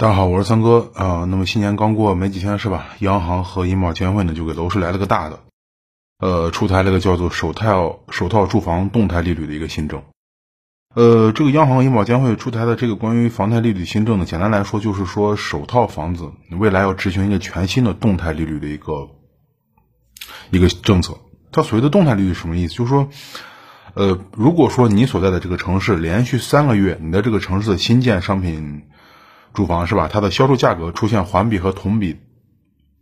大家好，我是三哥啊。那么新年刚过没几天是吧？央行和银保监会呢就给楼市来了个大的，呃，出台了个叫做首套首套住房动态利率的一个新政。呃，这个央行银保监会出台的这个关于房贷利率新政呢，简单来说就是说首套房子未来要执行一个全新的动态利率的一个一个政策。它所谓的动态利率什么意思？就是说，呃，如果说你所在的这个城市连续三个月，你的这个城市的新建商品。住房是吧？它的销售价格出现环比和同比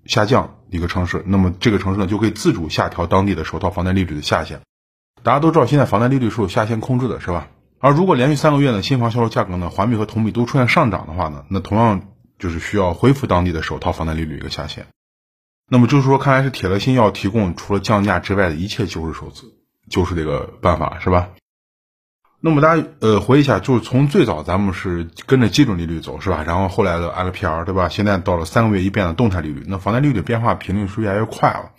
下降一个城市，那么这个城市呢就可以自主下调当地的首套房贷利率的下限。大家都知道，现在房贷利率是有下限控制的，是吧？而如果连续三个月呢，新房销售价格呢环比和同比都出现上涨的话呢，那同样就是需要恢复当地的首套房贷利率一个下限。那么就是说，看来是铁了心要提供除了降价之外的一切救市手次，救市这个办法，是吧？那么大家呃回忆一下，就是从最早咱们是跟着基准利率走是吧？然后后来的 LPR 对吧？现在到了三个月一变的动态利率，那房贷利率的变化频率是越来越快了。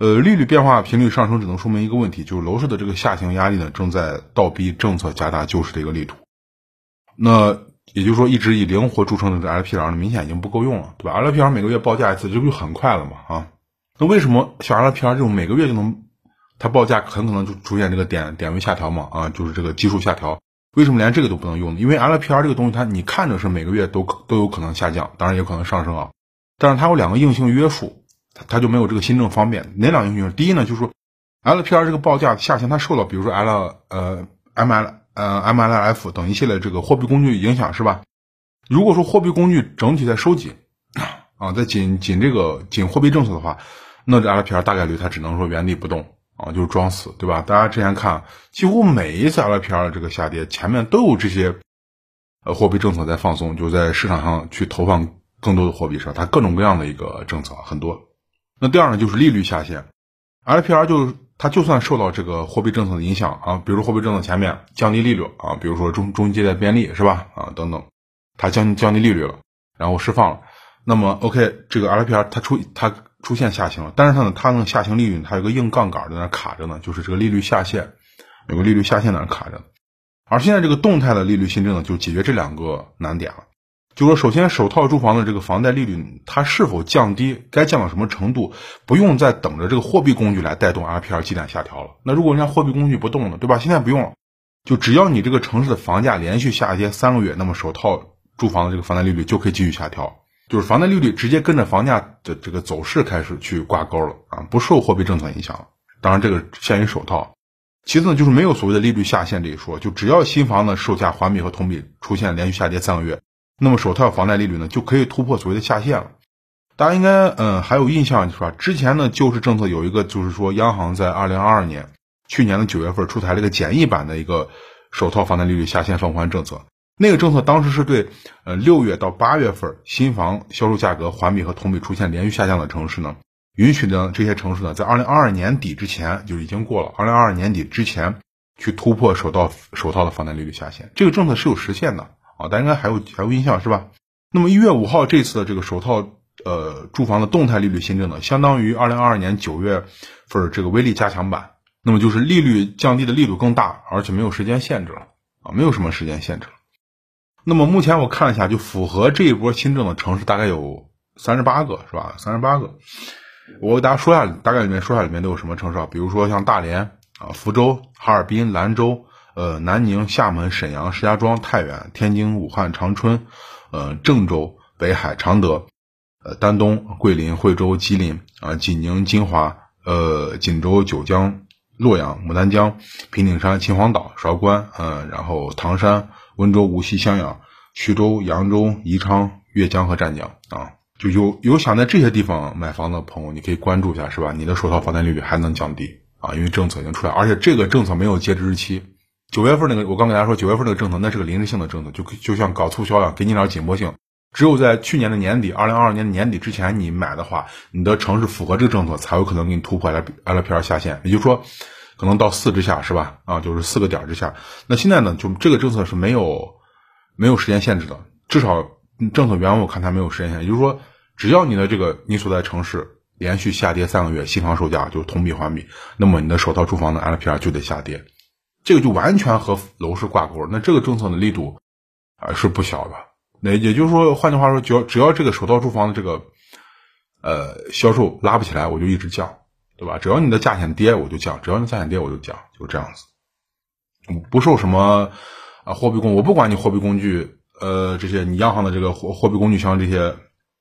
呃，利率变化频率上升只能说明一个问题，就是楼市的这个下行压力呢正在倒逼政策加大救市的一个力度。那也就是说，一直以灵活著称的 LPR 呢，明显已经不够用了，对吧？LPR 每个月报价一次，这不就很快了嘛？啊，那为什么像 LPR 这种每个月就能？它报价很可能就出现这个点点位下调嘛，啊，就是这个基数下调。为什么连这个都不能用呢？因为 LPR 这个东西，它你看着是每个月都都有可能下降，当然也可能上升啊。但是它有两个硬性约束，它它就没有这个新政方便。哪两个硬性？第一呢，就是说 LPR 这个报价下行，它受到比如说 L 呃 ML 呃 MLF 等一系列这个货币工具影响是吧？如果说货币工具整体在收紧啊，在紧紧这个紧货币政策的话，那这 LPR 大概率它只能说原地不动。啊，就是装死，对吧？大家之前看，几乎每一次 LPR 的这个下跌，前面都有这些，呃，货币政策在放松，就在市场上去投放更多的货币，是吧？它各种各样的一个政策很多。那第二呢，就是利率下限，LPR 就它就算受到这个货币政策的影响啊，比如货币政策前面降低利率啊，比如说中中借贷便利是吧？啊等等，它降降低利率了，然后释放了，那么 OK，这个 LPR 它出它。出现下行了，但是它呢，它呢下行利率它有个硬杠杆在那卡着呢，就是这个利率下限，有个利率下限在那卡着。而现在这个动态的利率新政呢，就解决这两个难点了。就说首先首套住房的这个房贷利率它是否降低，该降到什么程度，不用再等着这个货币工具来带动 LPR 基点下调了。那如果人家货币工具不动了，对吧？现在不用了，就只要你这个城市的房价连续下跌三个月，那么首套住房的这个房贷利率就可以继续下调。就是房贷利率直接跟着房价的这个走势开始去挂钩了啊，不受货币政策影响了。当然，这个限于首套。其次呢，就是没有所谓的利率下限这一说，就只要新房的售价环比和同比出现连续下跌三个月，那么首套房贷利率呢就可以突破所谓的下限了。大家应该嗯还有印象是吧？之前呢救市政策有一个就是说，央行在二零二二年去年的九月份出台了一个简易版的一个首套房贷利率下限放宽政策。那个政策当时是对，呃，六月到八月份新房销售价格环比和同比出现连续下降的城市呢，允许呢这些城市呢，在二零二二年底之前就已经过了，二零二二年底之前去突破首套首套的房贷利率下限，这个政策是有实现的啊，大家应该还有还有印象是吧？那么一月五号这次的这个首套呃住房的动态利率新政呢，相当于二零二二年九月份这个微利加强版，那么就是利率降低的力度更大，而且没有时间限制了啊，没有什么时间限制了。那么目前我看了一下，就符合这一波新政的城市大概有三十八个，是吧？三十八个，我给大家说一下，大概里面说一下里面都有什么城市啊？比如说像大连啊、福州、哈尔滨、兰州、呃、南宁、厦门、沈阳、石家庄、太原、天津、武汉、长春、呃、郑州、北海、常德、呃、丹东、桂林、惠州、吉林啊、济宁、金华、呃、锦州、九江、洛阳、牡丹江、平顶山、秦皇岛、韶关，嗯，然后唐山。温州、无锡、襄阳、徐州、扬州、宜昌、岳江和湛江啊，就有有想在这些地方买房的朋友，你可以关注一下，是吧？你的首套房贷利率还能降低啊，因为政策已经出来，而且这个政策没有截止日期。九月份那个，我刚给大家说，九月份那个政策那是个临时性的政策，就就像搞促销一样，给你点紧迫性。只有在去年的年底，二零二二年的年底之前你买的话，你的城市符合这个政策，才有可能给你突破 L LPR 下限，也就是说。可能到四之下是吧？啊，就是四个点之下。那现在呢，就这个政策是没有没有时间限制的，至少政策原文我看它没有时间限制，也就是说，只要你的这个你所在城市连续下跌三个月，新房售价就同比环比，那么你的首套住房的 LPR 就得下跌，这个就完全和楼市挂钩。那这个政策的力度啊是不小的那也就是说，换句话说，只要只要这个首套住房的这个呃销售拉不起来，我就一直降，对吧？只要你的价钱跌，我就降；只要你价钱跌，我就降，就这样子，不受什么啊货币工，我不管你货币工具，呃，这些你央行的这个货货币工具箱这些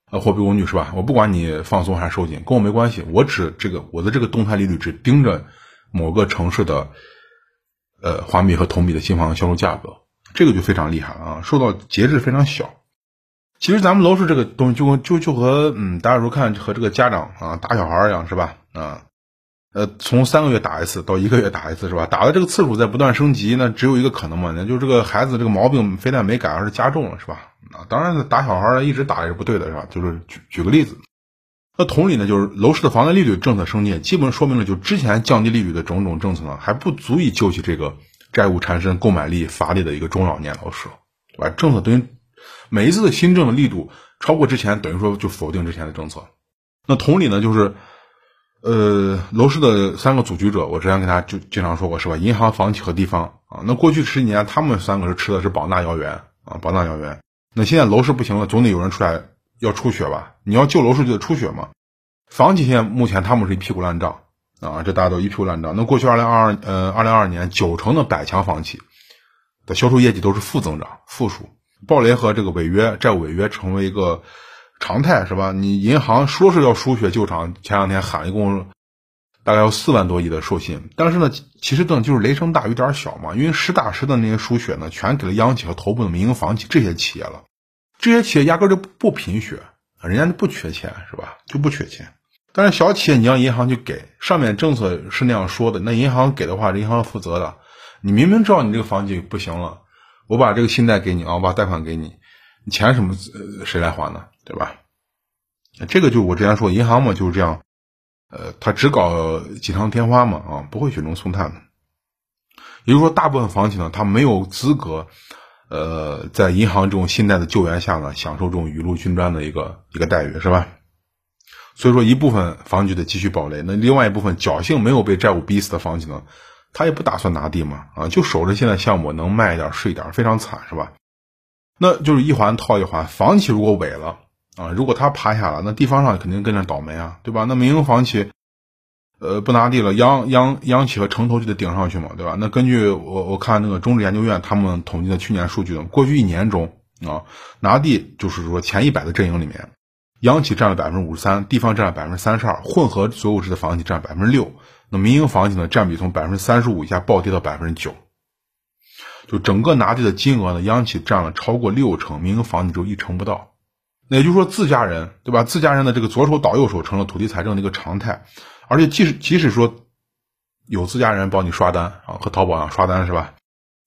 呃货币工具是吧？我不管你放松还是收紧，跟我没关系，我只这个我的这个动态利率只盯着某个城市的呃环比和同比的新房销售价格。这个就非常厉害了啊，受到节制非常小。其实咱们楼市这个东西就就就和嗯，大家说看和这个家长啊打小孩一样是吧？啊，呃，从三个月打一次到一个月打一次是吧？打的这个次数在不断升级，那只有一个可能嘛，那就是这个孩子这个毛病非但没改，而是加重了是吧？啊，当然打小孩一直打也是不对的是吧？就是举举个例子，那同理呢，就是楼市的房贷利率政策升级，基本说明了就之前降低利率的种种政策呢，还不足以救起这个。债务缠身、购买力乏力的一个中老年楼市，对吧？政策等于每一次的新政的力度超过之前，等于说就否定之前的政策。那同理呢，就是呃，楼市的三个组局者，我之前跟大家就经常说过，是吧？银行、房企和地方啊。那过去十几年，他们三个是吃的是膀大腰圆啊，膀大腰圆。那现在楼市不行了，总得有人出来要出血吧？你要救楼市，就得出血嘛。房企现在目前他们是一屁股烂账。啊，这大家都一屁股烂账。那过去二零二二呃二零二二年，九成的百强房企的销售业绩都是负增长、负数，暴雷和这个违约、债务违约成为一个常态，是吧？你银行说是要输血救场，前两天喊一共大概要四万多亿的授信，但是呢，其实等就是雷声大雨点小嘛，因为实打实的那些输血呢，全给了央企和头部的民营房企这些企业了，这些企业压根就不贫血，人家就不缺钱，是吧？就不缺钱。但是小企业你让银行去给，上面政策是那样说的，那银行给的话，银行要负责的。你明明知道你这个房企不行了，我把这个信贷给你啊，我把贷款给你，钱什么谁来还呢？对吧？这个就我之前说，银行嘛就是这样，呃，他只搞锦上添花嘛啊，不会雪中送炭的。也就是说，大部分房企呢，他没有资格，呃，在银行这种信贷的救援下呢，享受这种雨露均沾的一个一个待遇，是吧？所以说，一部分房企得继续保雷，那另外一部分侥幸没有被债务逼死的房企呢，他也不打算拿地嘛，啊，就守着现在项目能卖一点是一点，非常惨，是吧？那就是一环套一环，房企如果萎了啊，如果他趴下了，那地方上肯定跟着倒霉啊，对吧？那民营房企，呃，不拿地了，央央央企和城投就得顶上去嘛，对吧？那根据我我看那个中指研究院他们统计的去年数据，过去一年中啊，拿地就是说前一百的阵营里面。央企占了百分之五十三，地方占了百分之三十二，混合所有制的房企占百分之六，那民营房企呢占比从百分之三十五以下暴跌到百分之九，就整个拿地的金额呢，央企占了超过六成，民营房企只有一成不到。那也就是说，自家人对吧？自家人的这个左手倒右手成了土地财政的一个常态，而且即使即使说有自家人帮你刷单啊，和淘宝一样刷单是吧？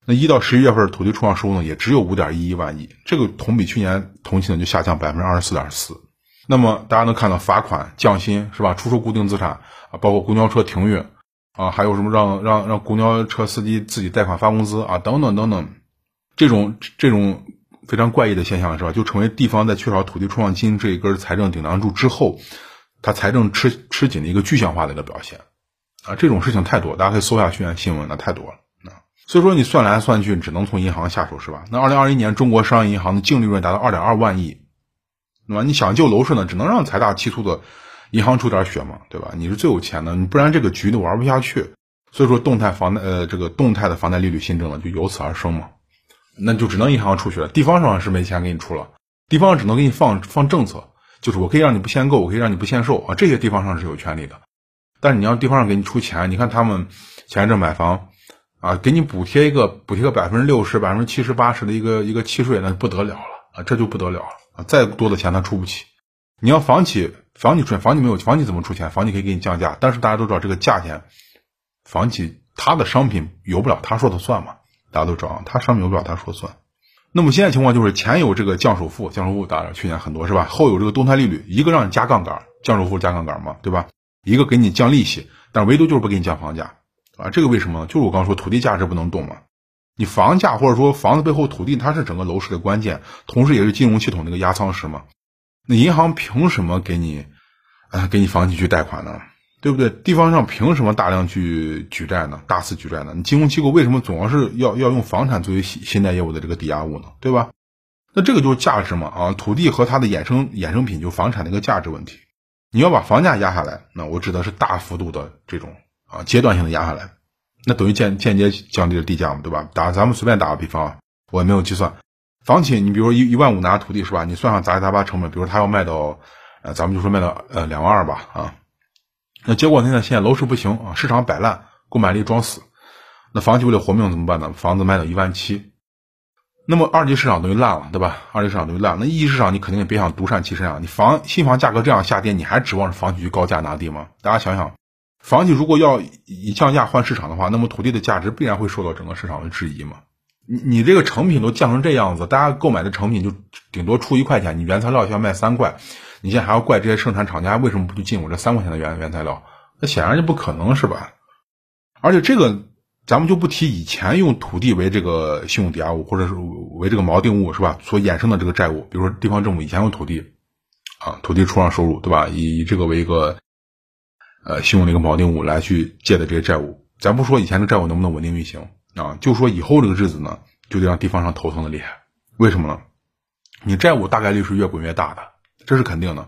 那一到十一月份土地出让收入呢也只有五点一一万亿，这个同比去年同期呢就下降百分之二十四点四。那么大家能看到罚款降薪是吧？出售固定资产啊，包括公交车停运啊，还有什么让让让公交车司机自己贷款发工资啊，等等等等，这种这种非常怪异的现象是吧？就成为地方在缺少土地出让金这一根财政顶梁柱之后，它财政吃吃紧的一个具象化的一个表现啊。这种事情太多，大家可以搜下去新闻，那太多了啊。所以说你算来算去，只能从银行下手是吧？那二零二一年中国商业银行的净利润达到二点二万亿。那么你想救楼市呢，只能让财大气粗的银行出点血嘛，对吧？你是最有钱的，你不然这个局都玩不下去。所以说，动态房贷呃，这个动态的房贷利率新政呢，就由此而生嘛。那就只能银行出去了，地方上是没钱给你出了，地方只能给你放放政策，就是我可以让你不限购，我可以让你不限售啊，这些地方上是有权利的。但是你要地方上给你出钱，你看他们前一阵买房啊，给你补贴一个补贴个百分之六十、百分之七十、八十的一个一个契税，那不得了了啊，这就不得了了。啊，再多的钱他出不起。你要房企，房企出，房企没有，房企怎么出钱？房企可以给你降价，但是大家都知道这个价钱，房企他的商品由不了他说的算嘛？大家都知道，他商品由不了他说算。那么现在情况就是前有这个降首付，降首付当然去年很多是吧？后有这个动态利率，一个让你加杠杆，降首付加杠杆嘛，对吧？一个给你降利息，但唯独就是不给你降房价啊。这个为什么呢？就是我刚说土地价值不能动嘛。你房价或者说房子背后土地，它是整个楼市的关键，同时也是金融系统那个压舱石嘛。那银行凭什么给你，啊，给你房企去贷款呢？对不对？地方上凭什么大量去举债呢？大肆举债呢？你金融机构为什么总要是要要用房产作为信信贷业务的这个抵押物呢？对吧？那这个就是价值嘛啊，土地和它的衍生衍生品就房产的一个价值问题。你要把房价压下来，那我指的是大幅度的这种啊阶段性的压下来，那等于间间接降低了地价嘛，对吧？打咱们随便打个比方啊，我也没有计算，房企你比如说一一万五拿土地是吧？你算上杂七杂八成本，比如他要卖到，呃，咱们就说卖到呃两万二吧啊，那结果现在现在楼市不行啊，市场摆烂，购买力装死，那房企为了活命怎么办呢？房子卖到一万七。那么二级市场等于烂了，对吧？二级市场等于烂，那一级市场你肯定也别想独善其身啊！你房新房价格这样下跌，你还指望着房企去高价拿地吗？大家想想，房企如果要以降价换市场的话，那么土地的价值必然会受到整个市场的质疑嘛？你你这个成品都降成这样子，大家购买的成品就顶多出一块钱，你原材料要卖三块，你现在还要怪这些生产厂家为什么不去进我这三块钱的原原材料？那显然就不可能是吧？而且这个。咱们就不提以前用土地为这个信用抵押物，或者是为这个锚定物，是吧？所衍生的这个债务，比如说地方政府以前用土地，啊，土地出让收入，对吧？以以这个为一个呃信用的一个锚定物来去借的这些债务，咱不说以前的债务能不能稳定运行啊，就说以后这个日子呢，就得让地方上头疼的厉害。为什么呢？你债务大概率是越滚越大的，这是肯定的。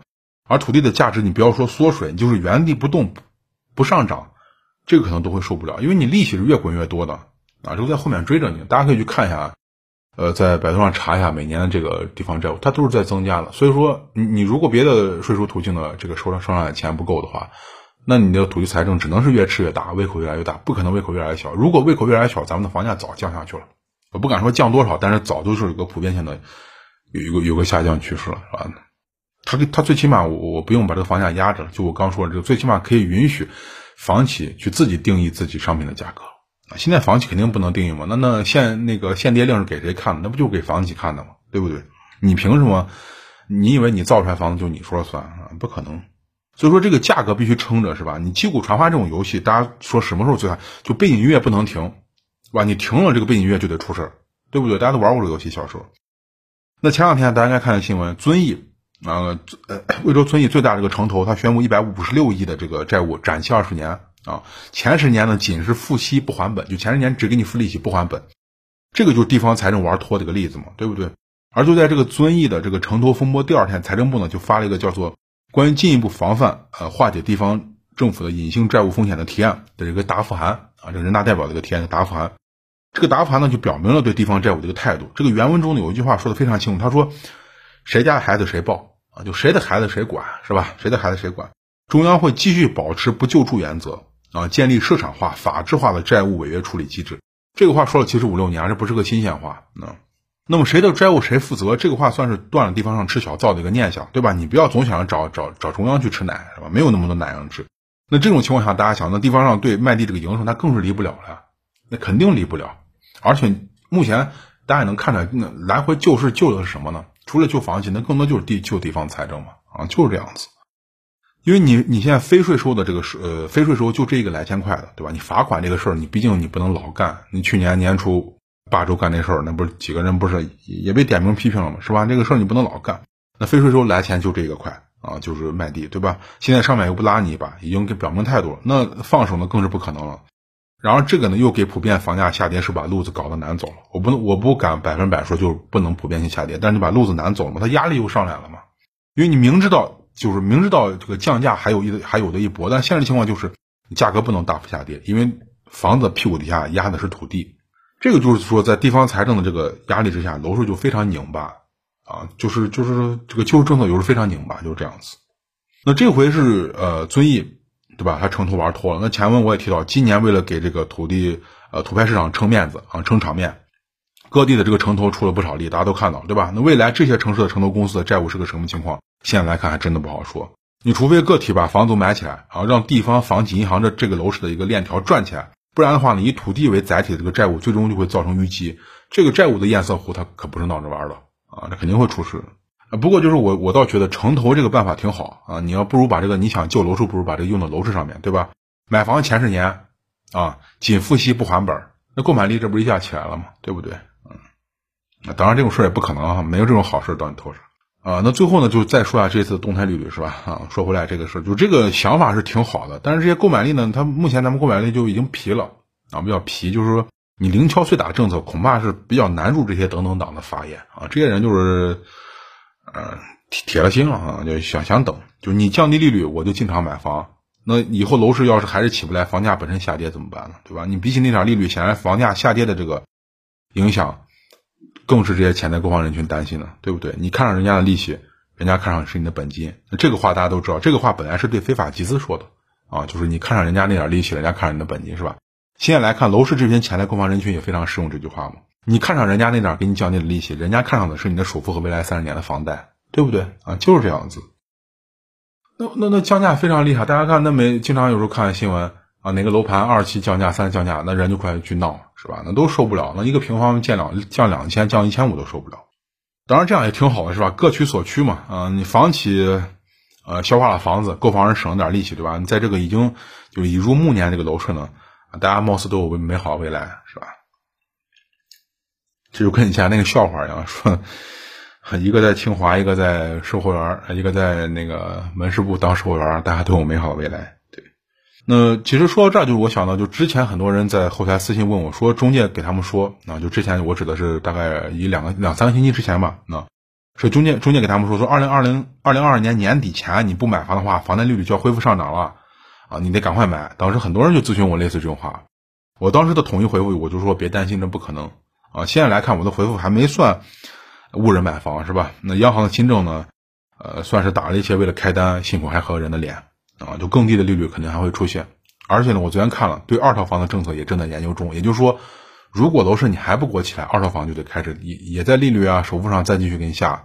而土地的价值，你不要说缩水，你就是原地不动，不上涨。这个可能都会受不了，因为你利息是越滚越多的啊，这个在后面追着你。大家可以去看一下啊，呃，在百度上查一下每年的这个地方债务，它都是在增加的。所以说，你你如果别的税收途径的这个收上收上来的钱不够的话，那你的土地财政只能是越吃越大，胃口越来越大，不可能胃口越来越小。如果胃口越来越小，咱们的房价早降下去了。我不敢说降多少，但是早就是有个普遍性的有一个有个下降趋势了，是吧？他他最起码我我不用把这个房价压着，就我刚说的这个，最起码可以允许。房企去自己定义自己商品的价格啊！现在房企肯定不能定义嘛？那那限那个限跌令是给谁看的？那不就给房企看的吗？对不对？你凭什么？你以为你造出来房子就你说了算啊？不可能！所以说这个价格必须撑着，是吧？你击鼓传花这种游戏，大家说什么时候最嗨？就背景音乐不能停，是吧？你停了这个背景音乐就得出事儿，对不对？大家都玩过这个游戏，小时候。那前两天大家应该看的新闻，遵义。呃，呃，贵州遵义最大这个城投，他宣布一百五十六亿的这个债务展期二十年啊，前十年呢仅是付息不还本，就前十年只给你付利息不还本，这个就是地方财政玩脱的一个例子嘛，对不对？而就在这个遵义的这个城投风波第二天，财政部呢就发了一个叫做《关于进一步防范呃化解地方政府的隐性债务风险的提案》的这个答复函啊，这个人大代表的一个提案的答复函，这个答复函呢就表明了对地方债务的一个态度。这个原文中呢有一句话说的非常清楚，他说：“谁家的孩子谁抱。”啊，就谁的孩子谁管是吧？谁的孩子谁管？中央会继续保持不救助原则啊，建立市场化、法治化的债务违约处理机制。这个话说了其实五六年，这不是个新鲜话啊。那么谁的债务谁负责？这个话算是断了地方上吃小灶的一个念想，对吧？你不要总想着找找找中央去吃奶是吧？没有那么多奶让吃。那这种情况下，大家想，那地方上对卖地这个营收，那更是离不了了，那肯定离不了。而且目前大家也能看出来，那来回救市救的是什么呢？除了救房企，那更多就是地救地方财政嘛，啊，就是这样子。因为你你现在非税收的这个税呃非税收就这一个来钱块的，对吧？你罚款这个事儿，你毕竟你不能老干。你去年年初霸州干那事儿，那不是几个人不是也被点名批评了吗？是吧？这个事儿你不能老干。那非税收来钱就这个快啊，就是卖地，对吧？现在上面又不拉你一把，已经给表明态度了，那放手呢更是不可能了。然而这个呢，又给普遍房价下跌是把路子搞得难走了。我不能，我不敢百分百说就不能普遍性下跌，但是你把路子难走了嘛，它压力又上来了嘛。因为你明知道，就是明知道这个降价还有一还有的一搏，但现实情况就是价格不能大幅下跌，因为房子屁股底下压的是土地。这个就是说，在地方财政的这个压力之下，楼市就非常拧巴啊，就是就是这个救市政策有时候非常拧巴，就是这样子。那这回是呃遵义。对吧？他城投玩脱了。那前文我也提到，今年为了给这个土地呃土拍市场撑面子啊，撑场面，各地的这个城投出了不少力，大家都看到，对吧？那未来这些城市的城投公司的债务是个什么情况？现在来看还真的不好说。你除非个体把房子买起来啊，让地方房企银行的这个楼市的一个链条转起来，不然的话呢，以土地为载体的这个债务最终就会造成淤积。这个债务的堰塞湖，它可不是闹着玩的啊，这肯定会出事。啊不过就是我，我倒觉得城投这个办法挺好啊。你要不如把这个你想救楼市，不如把这个用到楼市上面对吧？买房前十年啊，仅付息不还本，那购买力这不是一下起来了吗？对不对？嗯，当然这种事也不可能啊，没有这种好事到你头上啊。那最后呢，就再说下这次动态利率是吧？啊，说回来这个事儿就这个想法是挺好的，但是这些购买力呢，它目前咱们购买力就已经疲了啊，比较疲，就是说你零敲碎打政策恐怕是比较难入这些等等党的法眼啊。这些人就是，呃，铁铁了心了啊，就想想等，就你降低利率，我就进场买房。那以后楼市要是还是起不来，房价本身下跌怎么办呢？对吧？你比起那点利率，显然房价下跌的这个影响，更是这些潜在购房人群担心的，对不对？你看上人家的利息，人家看上是你的本金。那这个话大家都知道，这个话本来是对非法集资说的啊，就是你看上人家那点利息，人家看上你的本金，是吧？现在来看，楼市这群潜在购房人群也非常适用这句话嘛。你看上人家那点给你降低的利息，人家看上的是你的首付和未来三十年的房贷，对不对啊？就是这样子。那那那降价非常厉害，大家看那没经常有时候看新闻啊，哪个楼盘二期降价、三降价，那人就快去闹是吧？那都受不了，那一个平方降两降两千、降一千五都受不了。当然这样也挺好的是吧？各取所需嘛。啊，你房企呃消化了房子，购房人省了点利息对吧？你在这个已经就已入暮年这个楼市呢。大家貌似都有美好的未来，是吧？这就跟以前那个笑话一样，说一个在清华，一个在售货员，一个在那个门市部当售货员，大家都有美好的未来。那其实说到这儿，就是我想到，就之前很多人在后台私信问我说，中介给他们说，啊，就之前我指的是大概一两个两三个星期之前吧，那是中介中介给他们说，说二零二零二零二二年年底前你不买房的话，房贷利率就要恢复上涨了。啊，你得赶快买！当时很多人就咨询我类似这种话，我当时的统一回复我就说别担心，这不可能啊。现在来看，我的回复还没算误人买房是吧？那央行的新政呢？呃，算是打了一些为了开单辛苦还喝人的脸啊，就更低的利率肯定还会出现。而且呢，我昨天看了，对二套房的政策也正在研究中。也就是说，如果楼市你还不给我起来，二套房就得开始也也在利率啊、首付上再继续给你下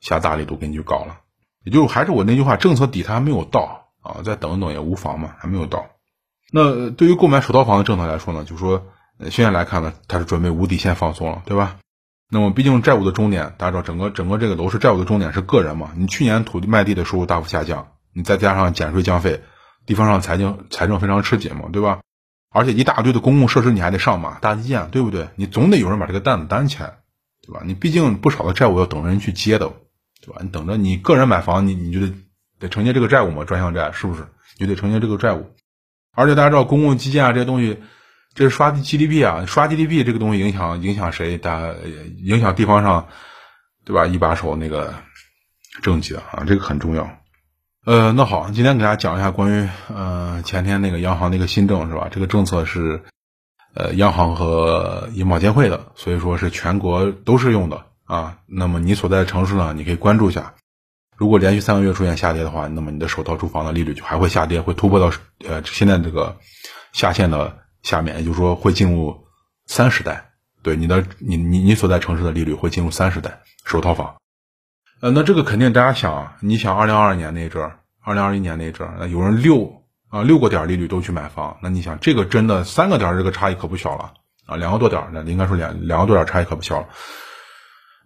下大力度给你去搞了。也就还是我那句话，政策底它还没有到。啊，再等等也无妨嘛，还没有到。那对于购买首套房的政策来说呢，就说现在来看呢，它是准备无底线放松了，对吧？那么毕竟债务的终点，大家知道，整个整个这个楼市债务的终点是个人嘛。你去年土地卖地的收入大幅下降，你再加上减税降费，地方上财经财政非常吃紧嘛，对吧？而且一大堆的公共设施你还得上马，大基建，对不对？你总得有人把这个担子担起来，对吧？你毕竟不少的债务要等人去接的，对吧？你等着你个人买房，你你就得。得承接这个债务嘛，专项债是不是？你就得承接这个债务，而且大家知道公共基建啊这些东西，这是刷 GDP 啊，刷 GDP 这个东西影响影响谁？大影响地方上，对吧？一把手那个政绩啊，这个很重要。呃，那好，今天给大家讲一下关于呃前天那个央行那个新政是吧？这个政策是呃央行和银保监会的，所以说是全国都适用的啊。那么你所在的城市呢，你可以关注一下。如果连续三个月出现下跌的话，那么你的首套住房的利率就还会下跌，会突破到呃现在这个下限的下面，也就是说会进入三十代。对你的你你你所在城市的利率会进入三十代首套房。呃，那这个肯定大家想，你想二零二二年那阵儿，二零二一年那阵儿，那有人六啊六个点利率都去买房，那你想这个真的三个点这个差异可不小了啊，两个多点那应该说两两个多点差异可不小了。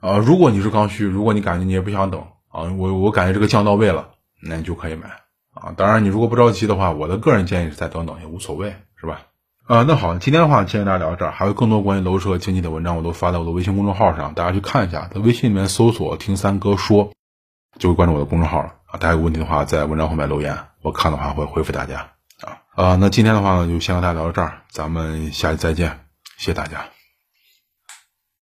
啊，如果你是刚需，如果你感觉你也不想等。啊，我我感觉这个降到位了，那你就可以买啊。当然，你如果不着急的话，我的个人建议是再等等也无所谓，是吧？啊，那好，今天的话先跟大家聊到这儿，还有更多关于楼市和经济的文章，我都发在我的微信公众号上，大家去看一下。在微信里面搜索“听三哥说”，就会关注我的公众号了啊。大家有问题的话，在文章后面留言，我看的话会回复大家啊。啊，那今天的话呢，就先和大家聊到这儿，咱们下期再见，谢谢大家。